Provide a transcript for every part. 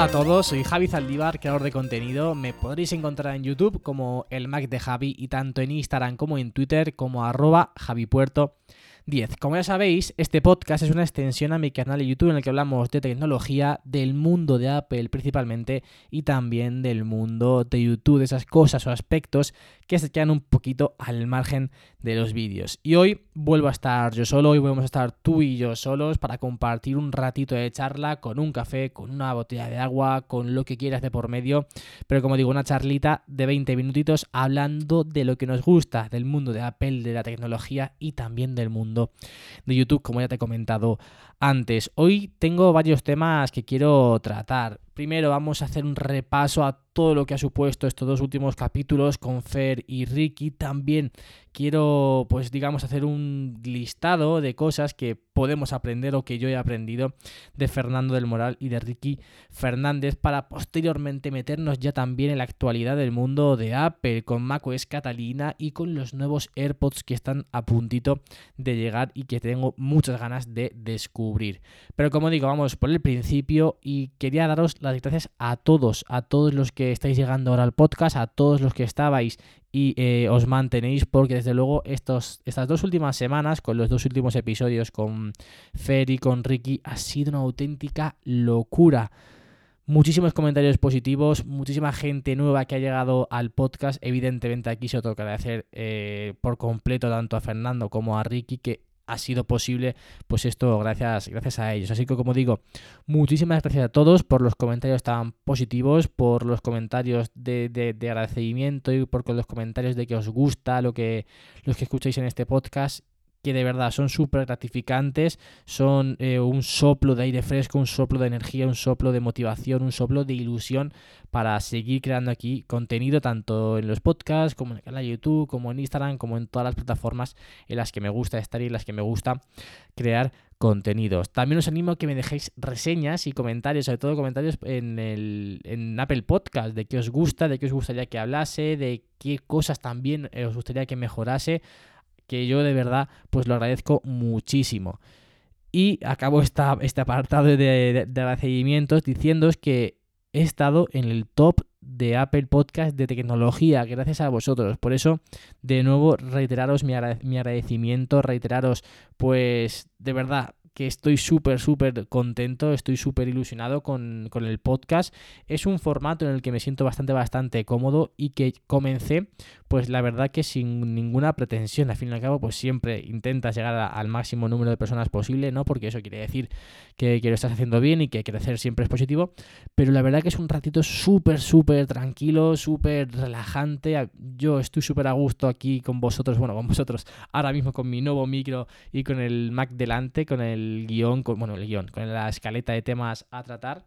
Hola a todos, soy Javi Zaldívar, creador de contenido. Me podréis encontrar en YouTube como el Mac de Javi y tanto en Instagram como en Twitter como arroba javipuerto. 10. Como ya sabéis, este podcast es una extensión a mi canal de YouTube en el que hablamos de tecnología, del mundo de Apple principalmente y también del mundo de YouTube, de esas cosas o aspectos que se quedan un poquito al margen de los vídeos. Y hoy vuelvo a estar yo solo, hoy vamos a estar tú y yo solos para compartir un ratito de charla con un café, con una botella de agua, con lo que quieras de por medio, pero como digo, una charlita de 20 minutitos hablando de lo que nos gusta, del mundo de Apple, de la tecnología y también del mundo de YouTube, como ya te he comentado antes. Hoy tengo varios temas que quiero tratar. Primero vamos a hacer un repaso a todo lo que ha supuesto estos dos últimos capítulos con Fer y Ricky. También quiero, pues digamos, hacer un listado de cosas que podemos aprender o que yo he aprendido de Fernando del Moral y de Ricky Fernández para posteriormente meternos ya también en la actualidad del mundo de Apple con macOS Catalina y con los nuevos AirPods que están a puntito de llegar y que tengo muchas ganas de descubrir. Pero como digo, vamos por el principio y quería daros las gracias a todos, a todos los que estáis llegando ahora al podcast, a todos los que estabais y eh, os mantenéis, porque desde luego estos, estas dos últimas semanas, con los dos últimos episodios con Fer y con Ricky, ha sido una auténtica locura. Muchísimos comentarios positivos, muchísima gente nueva que ha llegado al podcast. Evidentemente aquí se toca agradecer eh, por completo tanto a Fernando como a Ricky que ha sido posible, pues esto gracias, gracias a ellos. Así que como digo, muchísimas gracias a todos por los comentarios tan positivos, por los comentarios de, de, agradecimiento y por los comentarios de que os gusta lo que, los que escucháis en este podcast que de verdad son súper gratificantes, son eh, un soplo de aire fresco, un soplo de energía, un soplo de motivación, un soplo de ilusión para seguir creando aquí contenido tanto en los podcasts como en el canal de YouTube, como en Instagram, como en todas las plataformas en las que me gusta estar y en las que me gusta crear contenidos. También os animo a que me dejéis reseñas y comentarios, sobre todo comentarios en, el, en Apple Podcast, de qué os gusta, de qué os gustaría que hablase, de qué cosas también os gustaría que mejorase que yo de verdad pues lo agradezco muchísimo. Y acabo esta, este apartado de, de, de agradecimientos diciéndoos que he estado en el top de Apple Podcast de tecnología, gracias a vosotros. Por eso, de nuevo, reiteraros mi, mi agradecimiento, reiteraros, pues, de verdad, que estoy súper, súper contento, estoy súper ilusionado con, con, el podcast. Es un formato en el que me siento bastante, bastante cómodo y que comencé, pues la verdad que sin ninguna pretensión. Al fin y al cabo, pues siempre intentas llegar al máximo número de personas posible, ¿no? Porque eso quiere decir que, que, lo estás haciendo bien y que crecer siempre es positivo. Pero la verdad que es un ratito súper, súper tranquilo, súper relajante. Yo estoy súper a gusto aquí con vosotros, bueno, con vosotros, ahora mismo con mi nuevo micro y con el Mac delante, con el guion, con, bueno, el guion, con la escaleta de temas a tratar.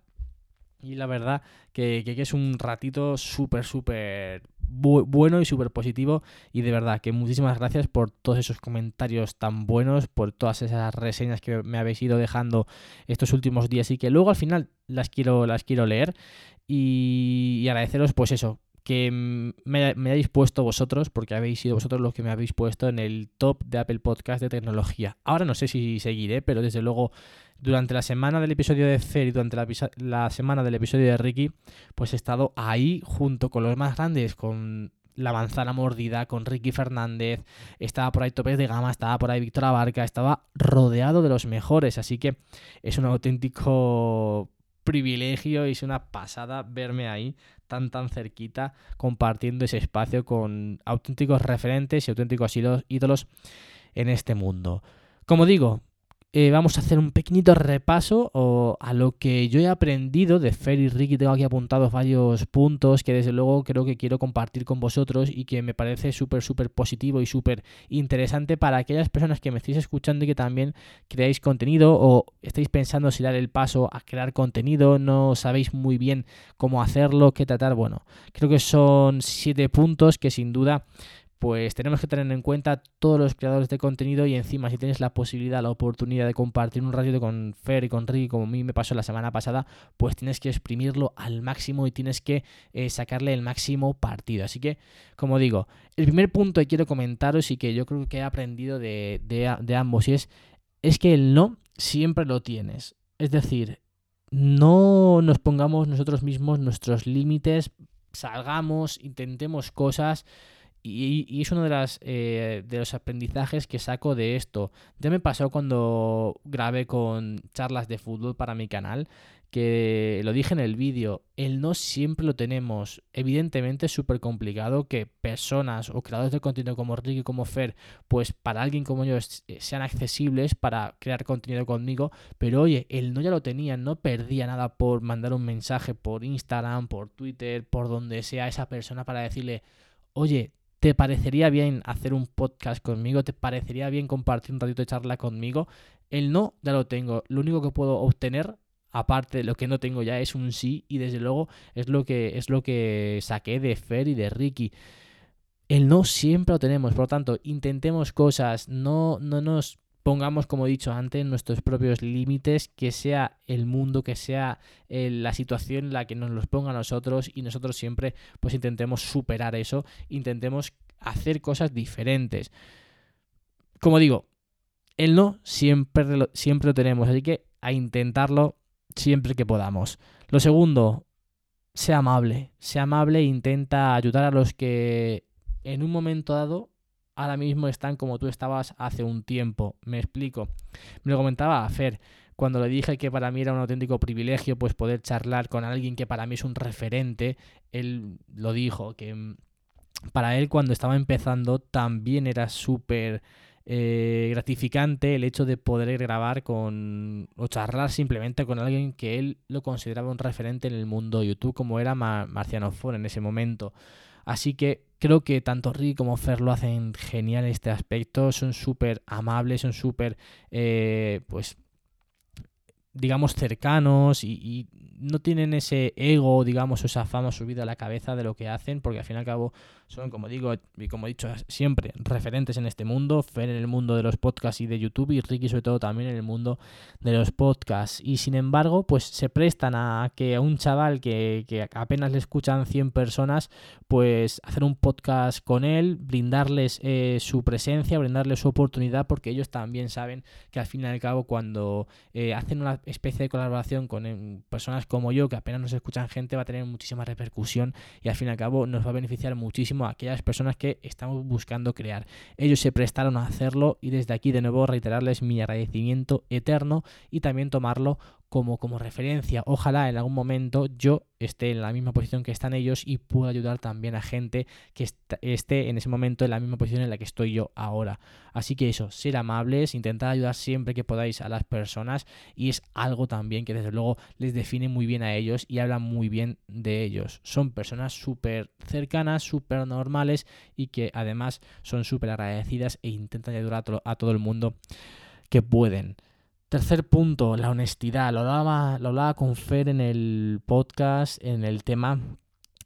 Y la verdad que, que, es un ratito súper, súper bueno y súper positivo. Y de verdad que muchísimas gracias por todos esos comentarios tan buenos, por todas esas reseñas que me habéis ido dejando estos últimos días y que luego al final las quiero, las quiero leer. Y, y agradeceros pues eso, que me, me, hayáis puesto vosotros, porque habéis sido vosotros los que me habéis puesto en el top de Apple Podcast de tecnología. Ahora no sé si seguiré, pero desde luego durante la semana del episodio de Fer y durante la, la semana del episodio de Ricky, pues he estado ahí junto con los más grandes, con la manzana mordida con Ricky Fernández, estaba por ahí Topes de Gama, estaba por ahí Víctor Abarca, estaba rodeado de los mejores, así que es un auténtico privilegio y es una pasada verme ahí tan tan cerquita compartiendo ese espacio con auténticos referentes y auténticos ídolos en este mundo. Como digo, eh, vamos a hacer un pequeñito repaso a lo que yo he aprendido de Fer y Ricky. Tengo aquí apuntados varios puntos que desde luego creo que quiero compartir con vosotros y que me parece súper, súper positivo y súper interesante para aquellas personas que me estéis escuchando y que también creáis contenido o estáis pensando si dar el paso a crear contenido, no sabéis muy bien cómo hacerlo, qué tratar. Bueno, creo que son siete puntos que sin duda pues tenemos que tener en cuenta todos los creadores de contenido y encima si tienes la posibilidad, la oportunidad de compartir un ratito con Fer y con Ricky, como a mí me pasó la semana pasada, pues tienes que exprimirlo al máximo y tienes que eh, sacarle el máximo partido. Así que, como digo, el primer punto que quiero comentaros y que yo creo que he aprendido de, ambos y es, es que el no siempre lo tienes. Es decir, no nos pongamos nosotros mismos nuestros límites, salgamos, intentemos cosas. Y, es uno de, las, eh, de los aprendizajes que saco de esto. Ya me pasó cuando grabé con charlas de fútbol para mi canal, que lo dije en el vídeo, el no siempre lo tenemos. Evidentemente es súper complicado que personas o creadores de contenido como Ricky y como Fer, pues para alguien como yo eh, sean accesibles para crear contenido conmigo, pero oye, el no ya lo tenía, no perdía nada por mandar un mensaje por Instagram, por Twitter, por donde sea esa persona para decirle, oye, ¿te parecería bien hacer un podcast conmigo? ¿Te parecería bien compartir un ratito de charla conmigo? El no ya lo tengo, lo único que puedo obtener aparte lo que no tengo ya es un sí y desde luego es lo que es lo que saqué de Fer y de Ricky. El no siempre lo tenemos, por lo tanto, intentemos cosas, no, no nos pongamos, como he dicho antes, nuestros propios límites, que sea el mundo, que sea eh, la situación la que nos los ponga a nosotros y nosotros siempre pues intentemos superar eso, intentemos hacer cosas diferentes. Como digo, el no siempre siempre lo tenemos, así que a intentarlo siempre que podamos. Lo segundo, sea amable. Sea amable e intenta ayudar a los que en un momento dado ahora mismo están como tú estabas hace un tiempo. Me explico. Me lo comentaba a Fer cuando le dije que para mí era un auténtico privilegio pues poder charlar con alguien que para mí es un referente. Él lo dijo que mm, para él cuando estaba empezando también era súper eh, gratificante el hecho de poder grabar con o charlar simplemente con alguien que él lo consideraba un referente en el mundo YouTube como era Marciano Fon en ese momento. Así que creo que tanto Rick como Fer lo hacen genial en este aspecto, son súper amables, son súper eh, pues digamos cercanos y, no tienen ese ego, digamos, o esa fama subida a la cabeza de lo que hacen, porque al fin y al cabo son, como digo y como he dicho siempre, referentes en este mundo, en el mundo de los podcasts y de YouTube y Ricky sobre todo también en el mundo de los podcasts. Y sin embargo, pues se prestan a que a un chaval que, que apenas le escuchan 100 personas, pues hacer un podcast con él, brindarles eh, su presencia, brindarles su oportunidad, porque ellos también saben que al fin y al cabo cuando eh, hacen una especie de colaboración con em, personas como yo, que apenas nos escuchan gente, va a tener muchísima repercusión y al fin y al cabo nos va a beneficiar muchísimo aquellas personas que estamos buscando crear. Ellos se prestaron a hacerlo y desde aquí de nuevo reiterarles mi agradecimiento eterno y también tomarlo como, como referencia. Ojalá en algún momento yo esté en la misma posición que están ellos y pueda ayudar también a gente que esté en ese momento en la misma posición en la que estoy yo ahora. Así que eso, ser amables, intentar ayudar siempre que podáis a las personas y es algo también que desde luego les define muy bien a ellos y habla muy bien de ellos. Son personas súper cercanas, súper normales y que además son súper agradecidas e intentan ayudar a, a todo el mundo que pueden. Tercer punto, la honestidad. Lo hablaba, lo hablaba con Fer en el podcast, en el tema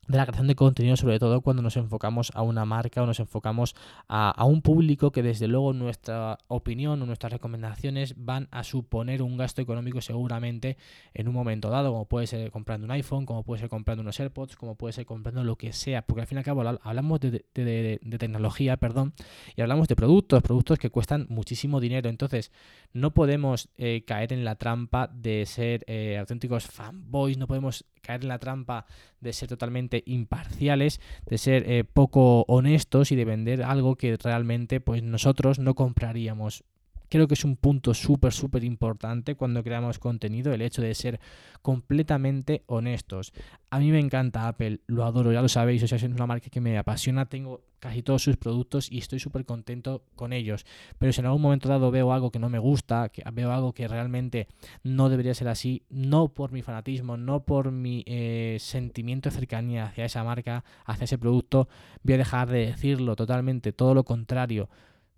de la creación de contenido, sobre todo cuando nos enfocamos a una marca o nos enfocamos a, un público que desde luego nuestra opinión o nuestras recomendaciones van a suponer un gasto económico seguramente en un momento dado, como puede ser comprando un iPhone, como puede ser comprando unos AirPods, como puede ser comprando lo que sea, porque al fin y al cabo hablamos de, tecnología, perdón, y hablamos de productos, productos que cuestan muchísimo dinero, entonces no podemos eh, caer en la trampa de ser eh, auténticos fanboys, no podemos caer en la trampa de ser totalmente imparciales, de ser eh, poco honestos y de vender algo que realmente pues nosotros no compraríamos. Creo que es un punto súper, súper importante cuando creamos contenido, el hecho de ser completamente honestos. A mí me encanta Apple, lo adoro, ya lo sabéis, o sea, es una marca que me apasiona, tengo casi todos sus productos y estoy súper contento con ellos. Pero si en algún momento dado veo algo que no me gusta, que veo algo que realmente no debería ser así, no por mi fanatismo, no por mi eh, sentimiento de cercanía hacia esa marca, hacia ese producto, voy a dejar de decirlo totalmente, todo lo contrario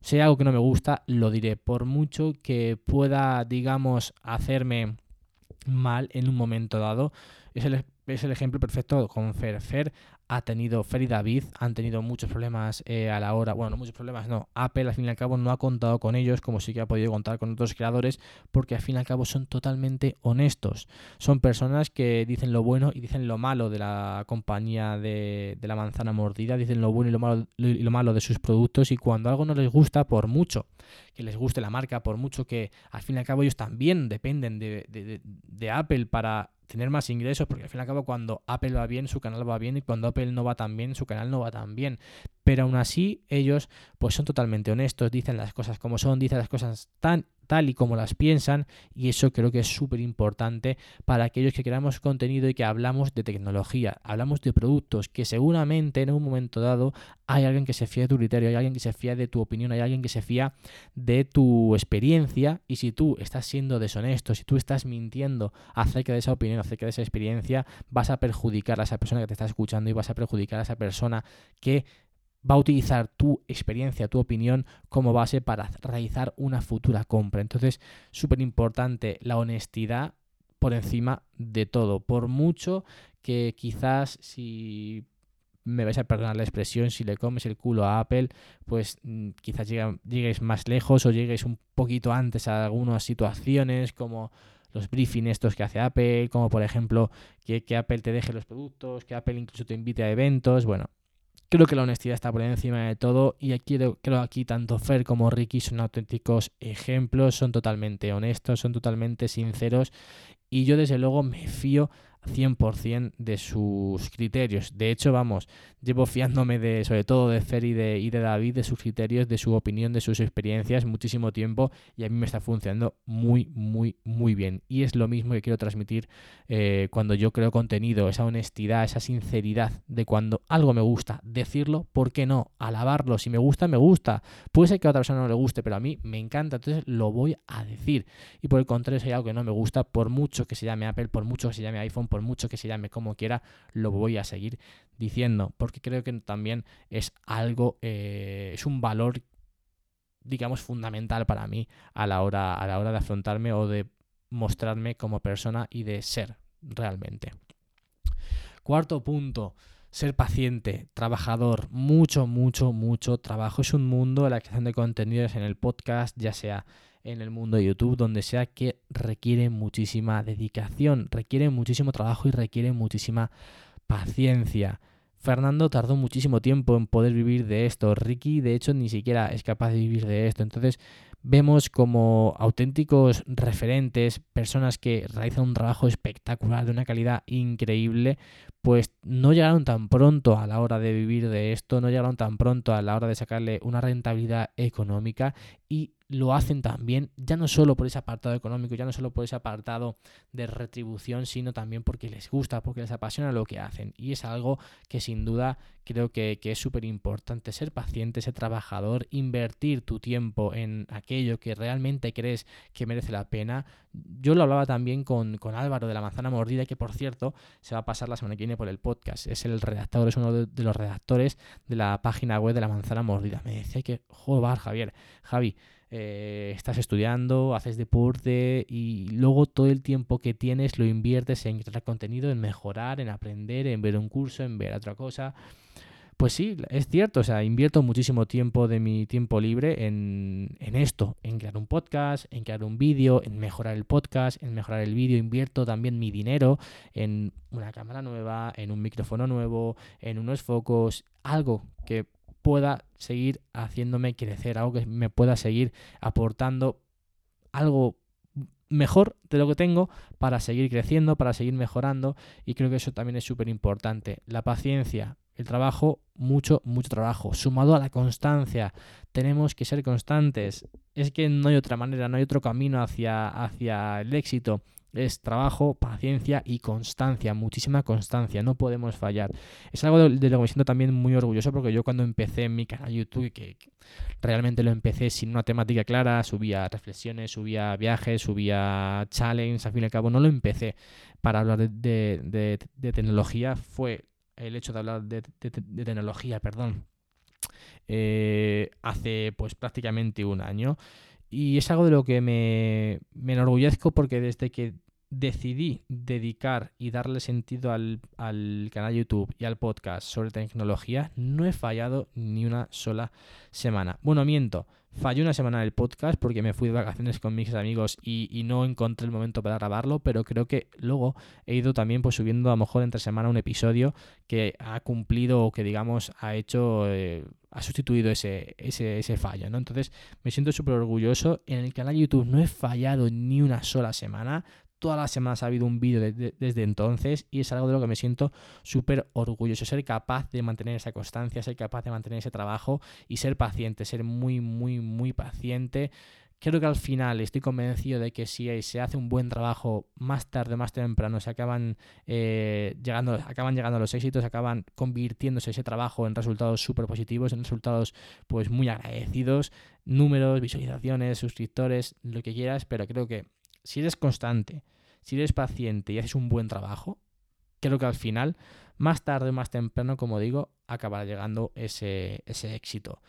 si hay algo que no me gusta, lo diré. Por mucho que pueda, digamos, hacerme mal en un momento dado, es el, es el ejemplo perfecto con Fer. Fer ha tenido, Fer y David han tenido muchos problemas eh, a la hora, bueno, no muchos problemas, no, Apple al fin y al cabo no ha contado con ellos como sí que ha podido contar con otros creadores porque al fin y al cabo son totalmente honestos. Son personas que dicen lo bueno y dicen lo malo de la compañía de, la manzana mordida, dicen lo bueno y lo malo, y lo malo de sus productos y cuando algo no les gusta, por mucho que les guste la marca, por mucho que al fin y al cabo ellos también dependen de, de Apple para tener más ingresos, porque al fin y al cabo cuando Apple va bien, su canal va bien, y cuando Apple no va tan bien, su canal no va tan bien. Pero aún así, ellos pues son totalmente honestos, dicen las cosas como son, dicen las cosas tan tal y como las piensan y eso creo que es súper importante para aquellos que creamos contenido y que hablamos de tecnología, hablamos de productos que seguramente en un momento dado hay alguien que se fía de tu criterio, hay alguien que se fía de tu opinión, hay alguien que se fía de tu experiencia y si tú estás siendo deshonesto, si tú estás mintiendo acerca de esa opinión, acerca de esa experiencia, vas a perjudicar a esa persona que te está escuchando y vas a perjudicar a esa persona que va a utilizar tu experiencia, tu opinión como base para realizar una futura compra. Entonces, súper importante la honestidad por encima de todo. Por mucho que quizás si me vais a perdonar la expresión, si le comes el culo a Apple, pues mm, quizás lleguéis más lejos o lleguéis un poquito antes a algunas situaciones como los briefings estos que hace Apple, como por ejemplo que Apple te deje los productos, que Apple incluso te invite a eventos, bueno, Creo que la honestidad está por encima de todo y aquí creo, aquí tanto Fer como Ricky son auténticos ejemplos, son totalmente honestos, son totalmente sinceros y yo desde luego me fío 100% de sus criterios. De hecho, vamos, llevo fiándome de, sobre todo de Fer y de, y de David, de sus criterios, de su opinión, de sus experiencias muchísimo tiempo y a mí me está funcionando muy, muy, muy bien. Y es lo mismo que quiero transmitir eh, cuando yo creo contenido, esa honestidad, esa sinceridad de cuando algo me gusta, decirlo, ¿por qué no? Alabarlo, si me gusta, me gusta. Puede ser que a otra persona no le guste, pero a mí me encanta, entonces lo voy a decir. Y por el contrario, si hay algo que no me gusta, por mucho que se llame Apple, por mucho que se llame iPhone, por mucho que se llame como quiera, lo voy a seguir diciendo, porque creo que también es algo, eh, es un valor, digamos, fundamental para mí a la, hora, a la hora de afrontarme o de mostrarme como persona y de ser realmente. Cuarto punto, ser paciente, trabajador, mucho, mucho, mucho trabajo. Es un mundo, la creación de contenidos en el podcast, ya sea en el mundo de YouTube, donde sea que requiere muchísima dedicación, requiere muchísimo trabajo y requiere muchísima paciencia. Fernando tardó muchísimo tiempo en poder vivir de esto. Ricky, de hecho, ni siquiera es capaz de vivir de esto. Entonces, vemos como auténticos referentes, personas que realizan un trabajo espectacular, de una calidad increíble, pues no llegaron tan pronto a la hora de vivir de esto, no llegaron tan pronto a la hora de sacarle una rentabilidad económica y lo hacen también, ya no solo por ese apartado económico, ya no solo por ese apartado de retribución, sino también porque les gusta, porque les apasiona lo que hacen. Y es algo que sin duda creo que, es súper importante, ser paciente, ser trabajador, invertir tu tiempo en aquello que realmente crees que merece la pena. Yo lo hablaba también con, con Álvaro de la manzana mordida, que por cierto se va a pasar la semana que viene por el podcast. Es el redactor, es uno de, los redactores de la página web de la manzana mordida. Me decía que, joder, Javier, Javi, eh, estás estudiando, haces deporte y luego todo el tiempo que tienes lo inviertes en crear contenido, en mejorar, en aprender, en ver un curso, en ver otra cosa. Pues sí, es cierto, o sea, invierto muchísimo tiempo de mi tiempo libre en, en esto, en crear un podcast, en crear un vídeo, en mejorar el podcast, en mejorar el vídeo, invierto también mi dinero en una cámara nueva, en un micrófono nuevo, en unos focos, algo que pueda seguir haciéndome crecer, algo que me pueda seguir aportando algo mejor de lo que tengo para seguir creciendo, para seguir mejorando y creo que eso también es súper importante. La paciencia, el trabajo, mucho, mucho trabajo, sumado a la constancia. Tenemos que ser constantes. Es que no hay otra manera, no hay otro camino hacia, hacia el éxito es trabajo, paciencia y constancia, muchísima constancia, no podemos fallar. Es algo de, lo que me siento también muy orgulloso porque yo cuando empecé mi canal YouTube, que, realmente lo empecé sin una temática clara, subía reflexiones, subía viajes, subía challenges, al fin y al cabo no lo empecé para hablar de, tecnología, fue el hecho de hablar de, tecnología, perdón, eh, hace pues prácticamente un año. Y es algo de lo que me, me enorgullezco porque desde que decidí dedicar y darle sentido al, al, canal YouTube y al podcast sobre tecnología, no he fallado ni una sola semana. Bueno, miento, falló una semana el podcast porque me fui de vacaciones con mis amigos y, y, no encontré el momento para grabarlo, pero creo que luego he ido también pues subiendo a lo mejor entre semana un episodio que ha cumplido o que digamos ha hecho... Eh, ha sustituido ese, ese, ese fallo, ¿no? Entonces me siento súper orgulloso. En el canal YouTube no he fallado ni una sola semana todas las semanas ha habido un vídeo desde entonces y es algo de lo que me siento súper orgulloso, ser capaz de mantener esa constancia, ser capaz de mantener ese trabajo y ser paciente, ser muy, muy, muy paciente. Creo que al final estoy convencido de que si se hace un buen trabajo más tarde, más temprano, se acaban, eh, llegando, acaban llegando los éxitos, acaban convirtiéndose ese trabajo en resultados súper positivos, en resultados pues muy agradecidos, números, visualizaciones, suscriptores, lo que quieras, pero creo que si eres constante, si eres paciente y haces un buen trabajo, creo que al final, más tarde o más temprano, como digo, acabará llegando ese, ese éxito.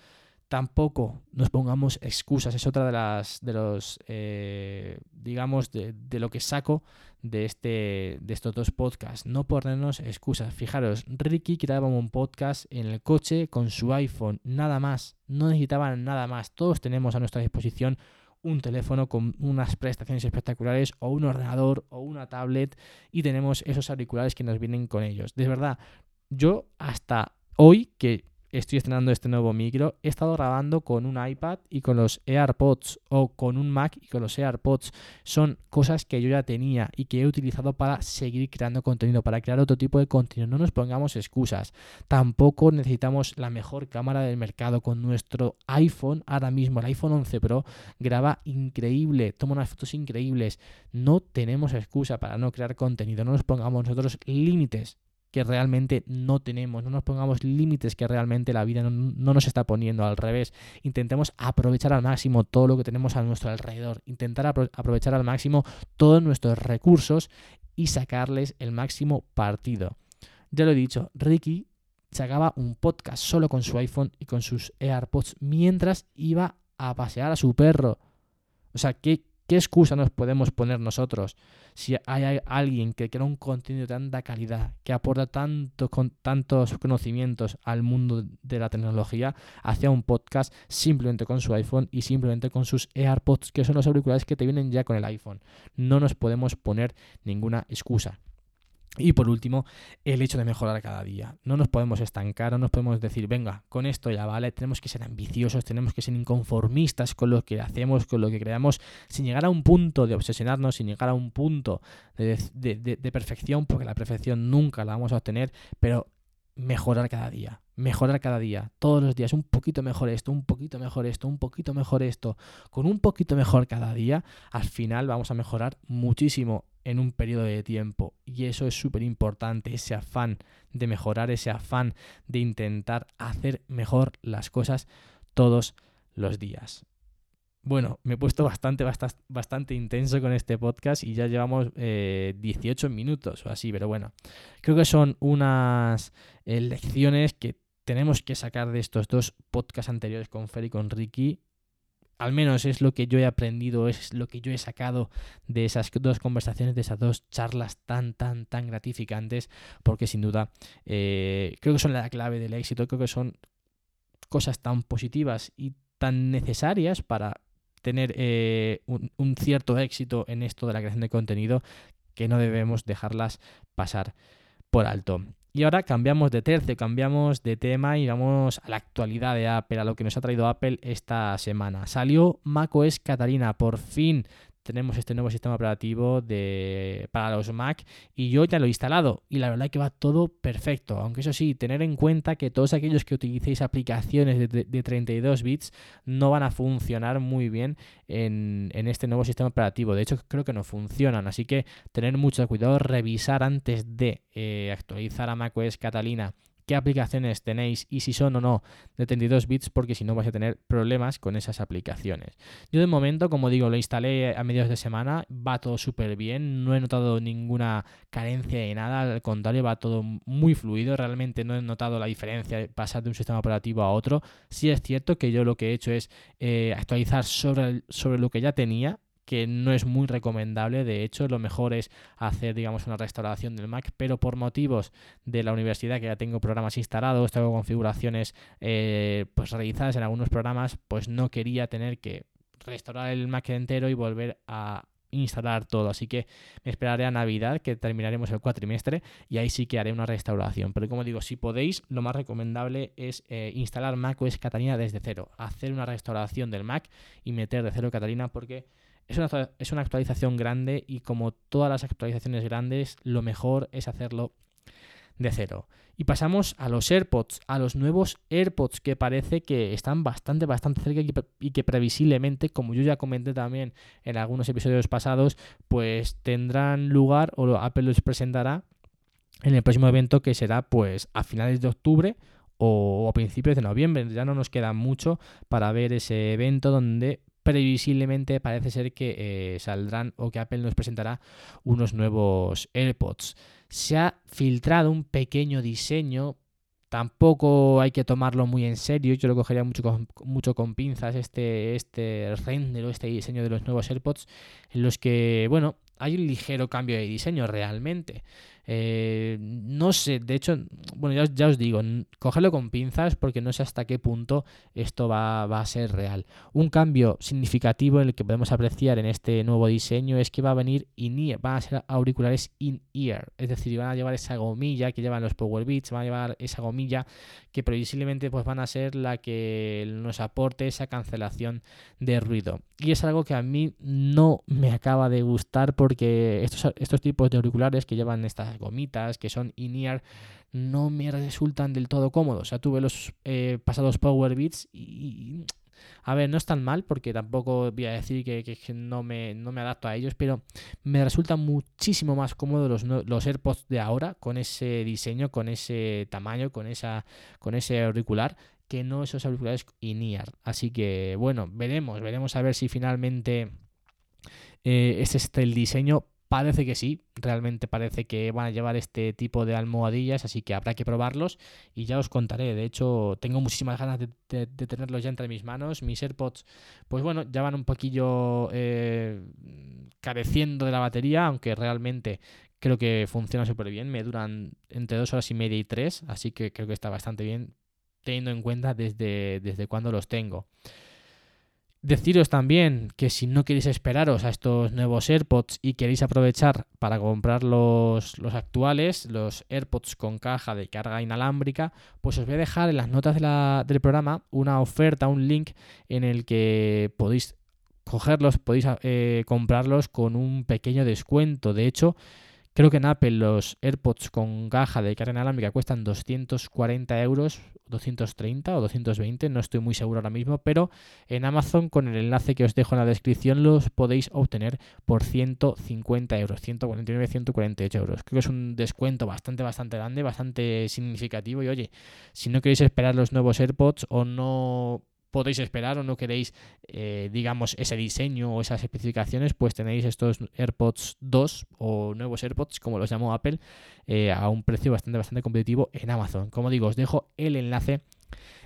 Tampoco nos pongamos excusas, es otra de las de los eh, digamos de, de, lo que saco de este de estos dos podcasts. No ponernos excusas. Fijaros, Ricky grababa un podcast en el coche con su iPhone, nada más. No necesitaban nada más. Todos tenemos a nuestra disposición un teléfono con unas prestaciones espectaculares o un ordenador o una tablet y tenemos esos auriculares que nos vienen con ellos. De verdad, yo hasta hoy que estoy estrenando este nuevo micro, he estado grabando con un iPad y con los AirPods o con un Mac y con los AirPods. Son cosas que yo ya tenía y que he utilizado para seguir creando contenido, para crear otro tipo de contenido. No nos pongamos excusas. Tampoco necesitamos la mejor cámara del mercado. Con nuestro iPhone, ahora mismo el iPhone 11 Pro, graba increíble, toma unas fotos increíbles. No tenemos excusa para no crear contenido. No nos pongamos nosotros límites que realmente no tenemos, no nos pongamos límites que realmente la vida no, nos está poniendo al revés. Intentemos aprovechar al máximo todo lo que tenemos a nuestro alrededor, intentar aprovechar al máximo todos nuestros recursos y sacarles el máximo partido. Ya lo he dicho, Ricky sacaba un podcast solo con su iPhone y con sus AirPods mientras iba a pasear a su perro. O sea, ¿qué, ¿Qué excusa nos podemos poner nosotros si hay alguien que crea un contenido de tanta calidad, que aporta tanto, con, tantos conocimientos al mundo de la tecnología, hacia un podcast simplemente con su iPhone y simplemente con sus AirPods, que son los auriculares que te vienen ya con el iPhone? No nos podemos poner ninguna excusa. Y por último, el hecho de mejorar cada día. No nos podemos estancar, no nos podemos decir, venga, con esto ya vale, tenemos que ser ambiciosos, tenemos que ser inconformistas con lo que hacemos, con lo que creamos, sin llegar a un punto de obsesionarnos, sin llegar a un punto de, de perfección, porque la perfección nunca la vamos a obtener, pero mejorar cada día, mejorar cada día, todos los días, un poquito mejor esto, un poquito mejor esto, un poquito mejor esto, con un poquito mejor cada día, al final vamos a mejorar muchísimo en un periodo de tiempo. Y eso es súper importante, ese afán de mejorar, ese afán de intentar hacer mejor las cosas todos los días. Bueno, me he puesto bastante, bastante, bastante intenso con este podcast y ya llevamos 18 eh, minutos o así, pero bueno, creo que son unas eh, lecciones que tenemos que sacar de estos dos podcasts anteriores con Fer y con Ricky al menos es lo que yo he aprendido, es lo que yo he sacado de esas dos conversaciones, de esas dos charlas tan, tan, tan gratificantes, porque sin duda eh, creo que son la clave del éxito, creo que son cosas tan positivas y tan necesarias para tener eh, un cierto éxito en esto de la creación de contenido que no debemos dejarlas pasar por alto. Y ahora cambiamos de tercio, cambiamos de tema y vamos a la actualidad de Apple, a lo que nos ha traído Apple esta semana. Salió macOS Catalina, por fin tenemos este nuevo sistema operativo de, para los Mac y yo ya lo he instalado y la verdad es que va todo perfecto. Aunque eso sí, tener en cuenta que todos aquellos que utilicéis aplicaciones de, 32 bits no van a funcionar muy bien en, este nuevo sistema operativo. De hecho, creo que no funcionan. Así que tener mucho cuidado, revisar antes de eh, actualizar a macOS Catalina qué aplicaciones tenéis y si son o no de 32 bits, porque si no vais a tener problemas con esas aplicaciones. Yo de momento, como digo, lo instalé a mediados de semana, va todo súper bien, no he notado ninguna carencia de nada, al contrario, va todo muy fluido, realmente no he notado la diferencia de pasar de un sistema operativo a otro. Sí es cierto que yo lo que he hecho es eh, actualizar sobre, sobre lo que ya tenía, que no es muy recomendable. De hecho, lo mejor es hacer, digamos, una restauración del Mac, pero por motivos de la universidad, que ya tengo programas instalados, tengo configuraciones eh, pues realizadas en algunos programas, pues no quería tener que restaurar el Mac entero y volver a instalar todo. Así que me esperaré a Navidad, que terminaremos el cuatrimestre, y ahí sí que haré una restauración. Pero como digo, si podéis, lo más recomendable es eh, instalar macOS Catalina desde cero, hacer una restauración del Mac y meter de cero Catalina porque es una, es una actualización grande y como todas las actualizaciones grandes, lo mejor es hacerlo de cero. Y pasamos a los AirPods, a los nuevos AirPods que parece que están bastante, bastante cerca y que previsiblemente, como yo ya comenté también en algunos episodios pasados, pues tendrán lugar o Apple los presentará en el próximo evento que será pues a finales de octubre o a principios de noviembre. Ya no nos queda mucho para ver ese evento donde previsiblemente parece ser que eh, saldrán o que Apple nos presentará unos nuevos AirPods. Se ha filtrado un pequeño diseño, tampoco hay que tomarlo muy en serio, yo lo cogería mucho con, mucho con pinzas este, este render o este diseño de los nuevos AirPods, en los que, bueno, hay un ligero cambio de diseño realmente. Eh, no sé, de hecho, bueno, ya, os digo, cogerlo con pinzas porque no sé hasta qué punto esto va, a ser real. Un cambio significativo en el que podemos apreciar en este nuevo diseño es que va a venir in-ear, van a ser auriculares in-ear, es decir, van a llevar esa gomilla que llevan los Power Beats, van a llevar esa gomilla que previsiblemente pues, van a ser la que nos aporte esa cancelación de ruido. Y es algo que a mí no me acaba de gustar porque estos, estos tipos de auriculares que llevan estas gomitas, que son in-ear, no me resultan del todo cómodos. O sea, tuve los eh, pasados Power Beats y, a ver, no es tan mal porque tampoco voy a decir que, no, me, no, me, adapto a ellos, pero me resulta muchísimo más cómodo los, los, AirPods de ahora con ese diseño, con ese tamaño, con, esa, con ese auricular que no esos auriculares in-ear. Así que bueno, veremos, veremos a ver si finalmente eh, es este el diseño Parece que sí, realmente parece que van a llevar este tipo de almohadillas, así que habrá que probarlos y ya os contaré. De hecho, tengo muchísimas ganas de, tenerlos ya entre mis manos. Mis AirPods, pues bueno, ya van un poquillo eh, careciendo de la batería, aunque realmente creo que funciona súper bien. Me duran entre dos horas y media y tres, así que creo que está bastante bien teniendo en cuenta desde, desde cuándo los tengo. Deciros también que si no queréis esperaros a estos nuevos AirPods y queréis aprovechar para comprar los, actuales, los AirPods con caja de carga inalámbrica, pues os voy a dejar en las notas del programa una oferta, un link en el que podéis cogerlos, podéis eh, comprarlos con un pequeño descuento. De hecho, Creo que en Apple los AirPods con caja de carga inalámbrica cuestan 240 euros, 230 o 220, no estoy muy seguro ahora mismo, pero en Amazon con el enlace que os dejo en la descripción los podéis obtener por 150 euros, 149, 148 euros. Creo que es un descuento bastante, bastante grande, bastante significativo y oye, si no queréis esperar los nuevos AirPods o no podéis esperar o no queréis, eh, digamos, ese diseño o esas especificaciones, pues tenéis estos AirPods 2 o nuevos AirPods, como los llamó Apple, eh, a un precio bastante, bastante competitivo en Amazon. Como digo, os dejo el enlace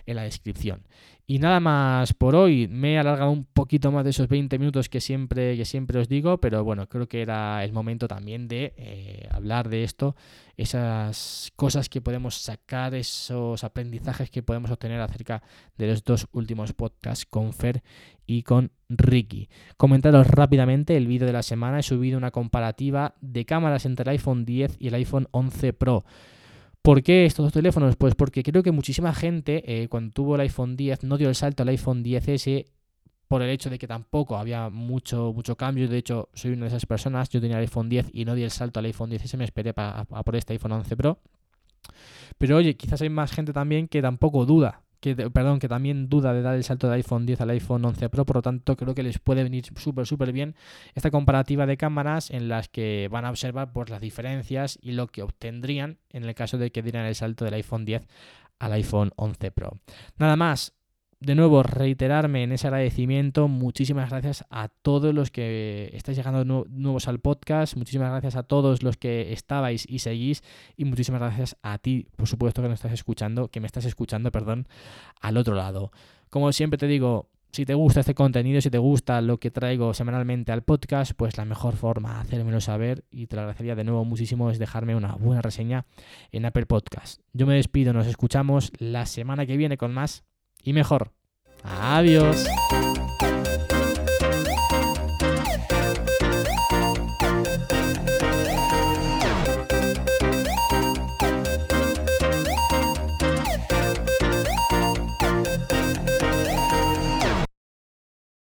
en la descripción. Y nada más por hoy. Me he alargado un poquito más de esos 20 minutos que siempre, que siempre os digo, pero bueno, creo que era el momento también de eh, hablar de esto, esas cosas que podemos sacar, esos aprendizajes que podemos obtener acerca de los dos últimos podcasts con Fer y con Ricky. Comentaros rápidamente el vídeo de la semana. He subido una comparativa de cámaras entre el iPhone 10 y el iPhone 11 Pro. ¿Por qué estos dos teléfonos? Pues porque creo que muchísima gente eh, cuando tuvo el iPhone 10 no dio el salto al iPhone 10S por el hecho de que tampoco había mucho, mucho cambio. De hecho, soy una de esas personas. Yo tenía el iPhone 10 y no di el salto al iPhone 10S, me esperé para, por este iPhone 11 Pro. Pero oye, quizás hay más gente también que tampoco duda que, perdón, que también duda de dar el salto del iPhone 10 al iPhone 11 Pro, por lo tanto creo que les puede venir súper, súper bien esta comparativa de cámaras en las que van a observar pues, las diferencias y lo que obtendrían en el caso de que dieran el salto del iPhone 10 al iPhone 11 Pro. Nada más, de nuevo reiterarme en ese agradecimiento. Muchísimas gracias a todos los que estáis llegando nuevos al podcast. Muchísimas gracias a todos los que estabais y seguís. Y muchísimas gracias a ti, por supuesto, que me estás escuchando, que me estás escuchando, perdón, al otro lado. Como siempre te digo, Si te gusta este contenido, si te gusta lo que traigo semanalmente al podcast, pues la mejor forma de hacérmelo saber y te lo agradecería de nuevo muchísimo es dejarme una buena reseña en Apple Podcast. Yo me despido, nos escuchamos la semana que viene con más y mejor. Adiós.